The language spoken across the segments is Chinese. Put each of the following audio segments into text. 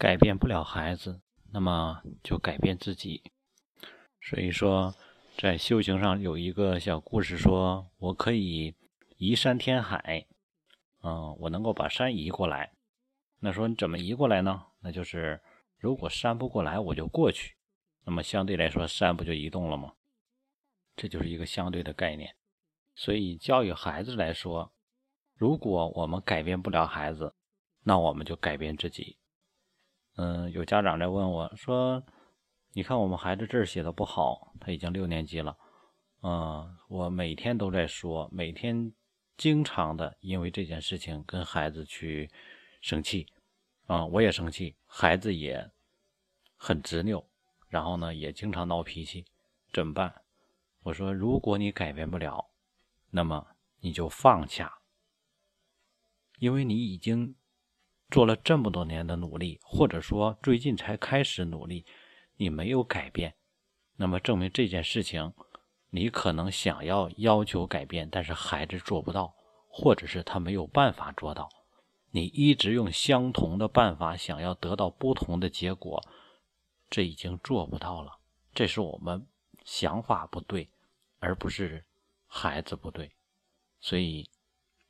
改变不了孩子，那么就改变自己。所以说，在修行上有一个小故事，说我可以移山填海，嗯，我能够把山移过来。那说你怎么移过来呢？那就是如果山不过来，我就过去。那么相对来说，山不就移动了吗？这就是一个相对的概念。所以教育孩子来说，如果我们改变不了孩子，那我们就改变自己。嗯，有家长在问我说：“你看我们孩子字写的不好，他已经六年级了。嗯，我每天都在说，每天经常的因为这件事情跟孩子去生气。啊，我也生气，孩子也很执拗，然后呢也经常闹脾气，怎么办？我说，如果你改变不了，那么你就放下，因为你已经。”做了这么多年的努力，或者说最近才开始努力，你没有改变，那么证明这件事情，你可能想要要求改变，但是孩子做不到，或者是他没有办法做到。你一直用相同的办法想要得到不同的结果，这已经做不到了。这是我们想法不对，而不是孩子不对。所以，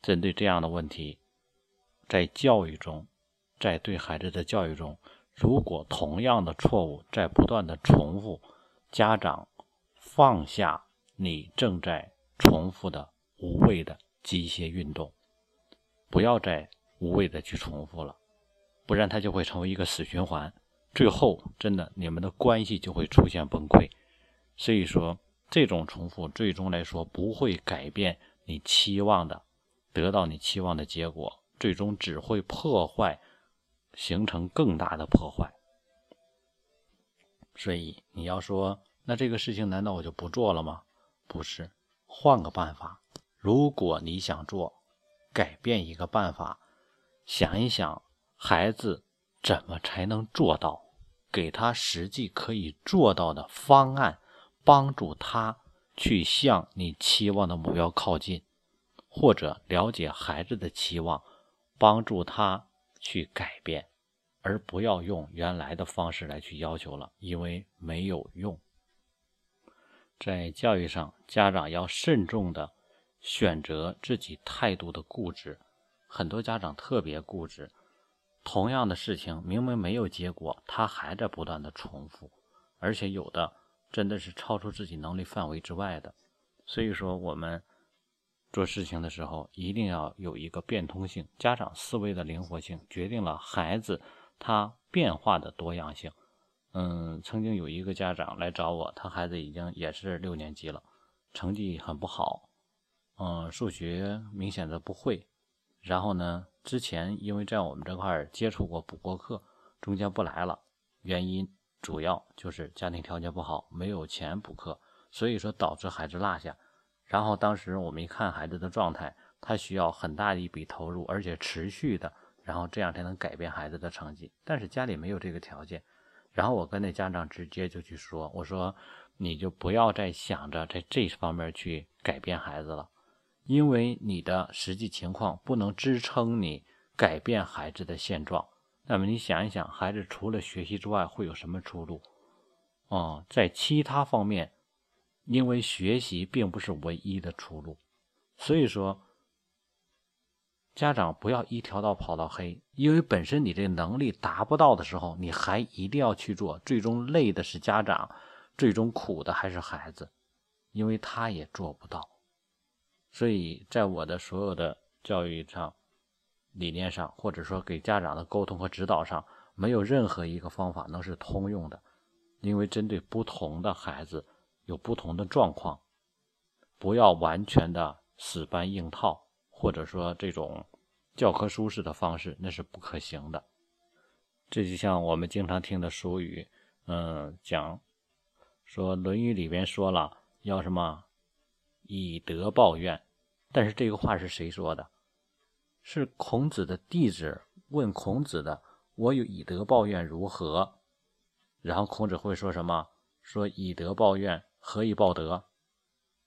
针对这样的问题，在教育中。在对孩子的教育中，如果同样的错误在不断的重复，家长放下你正在重复的无谓的机械运动，不要再无谓的去重复了，不然它就会成为一个死循环，最后真的你们的关系就会出现崩溃。所以说，这种重复最终来说不会改变你期望的，得到你期望的结果，最终只会破坏。形成更大的破坏，所以你要说，那这个事情难道我就不做了吗？不是，换个办法。如果你想做，改变一个办法，想一想孩子怎么才能做到，给他实际可以做到的方案，帮助他去向你期望的目标靠近，或者了解孩子的期望，帮助他。去改变，而不要用原来的方式来去要求了，因为没有用。在教育上，家长要慎重的选择自己态度的固执。很多家长特别固执，同样的事情明明没有结果，他还在不断的重复，而且有的真的是超出自己能力范围之外的。所以说，我们。做事情的时候，一定要有一个变通性。家长思维的灵活性，决定了孩子他变化的多样性。嗯，曾经有一个家长来找我，他孩子已经也是六年级了，成绩很不好。嗯，数学明显的不会。然后呢，之前因为在我们这块接触过补过课，中间不来了，原因主要就是家庭条件不好，没有钱补课，所以说导致孩子落下。然后当时我们一看孩子的状态，他需要很大的一笔投入，而且持续的，然后这样才能改变孩子的成绩。但是家里没有这个条件，然后我跟那家长直接就去说：“我说你就不要再想着在这方面去改变孩子了，因为你的实际情况不能支撑你改变孩子的现状。那么你想一想，孩子除了学习之外会有什么出路？啊，在其他方面。”因为学习并不是唯一的出路，所以说家长不要一条道跑到黑。因为本身你这能力达不到的时候，你还一定要去做，最终累的是家长，最终苦的还是孩子，因为他也做不到。所以在我的所有的教育上、理念上，或者说给家长的沟通和指导上，没有任何一个方法能是通用的，因为针对不同的孩子。有不同的状况，不要完全的死搬硬套，或者说这种教科书式的方式，那是不可行的。这就像我们经常听的俗语，嗯，讲说《论语》里边说了要什么以德报怨，但是这个话是谁说的？是孔子的弟子问孔子的：“我有以德报怨如何？”然后孔子会说什么？说以德报怨。何以报德？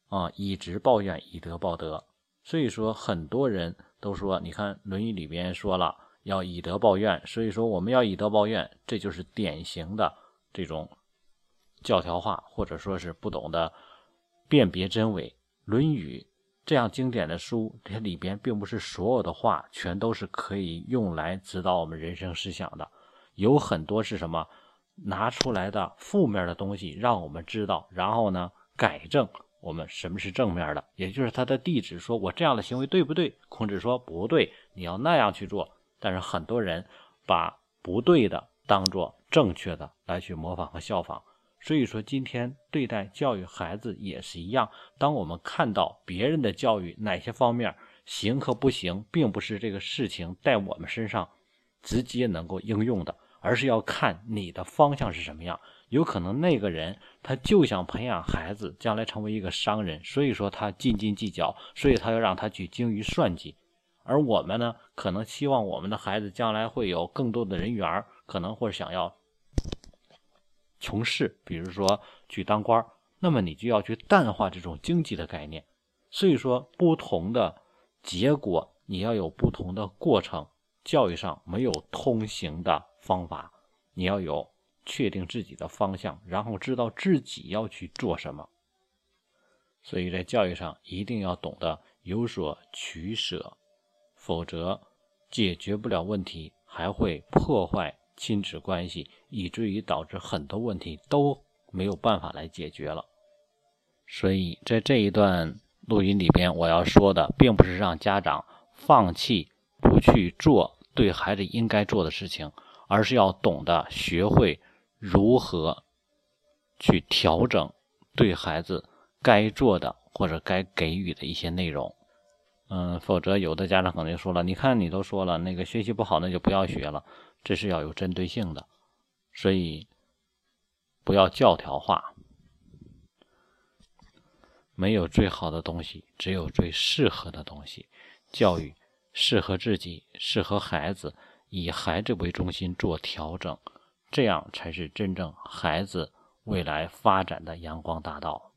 啊，以直报怨，以德报德。所以说，很多人都说，你看《论语》里边说了，要以德报怨。所以说，我们要以德报怨，这就是典型的这种教条化，或者说是不懂得辨别真伪。《论语》这样经典的书，这里边并不是所有的话全都是可以用来指导我们人生思想的，有很多是什么拿出来的负面的东西，让我们知道，然后呢改正。我们什么是正面的？也就是他的弟子说：“我这样的行为对不对？”孔子说：“不对，你要那样去做。”但是很多人把不对的当做正确的来去模仿和效仿。所以说，今天对待教育孩子也是一样。当我们看到别人的教育哪些方面行和不行，并不是这个事情在我们身上直接能够应用的，而是要看你的方向是什么样。有可能那个人他就想培养孩子将来成为一个商人，所以说他斤斤计较，所以他要让他去精于算计。而我们呢，可能希望我们的孩子将来会有更多的人缘，可能或者想要从事，比如说去当官那么你就要去淡化这种经济的概念。所以说，不同的结果你要有不同的过程，教育上没有通行的方法，你要有。确定自己的方向，然后知道自己要去做什么。所以在教育上一定要懂得有所取舍，否则解决不了问题，还会破坏亲子关系，以至于导致很多问题都没有办法来解决了。所以在这一段录音里边，我要说的并不是让家长放弃不去做对孩子应该做的事情，而是要懂得学会。如何去调整对孩子该做的或者该给予的一些内容？嗯，否则有的家长可能就说了：“你看，你都说了，那个学习不好，那就不要学了。”这是要有针对性的，所以不要教条化。没有最好的东西，只有最适合的东西。教育适合自己，适合孩子，以孩子为中心做调整。这样才是真正孩子未来发展的阳光大道。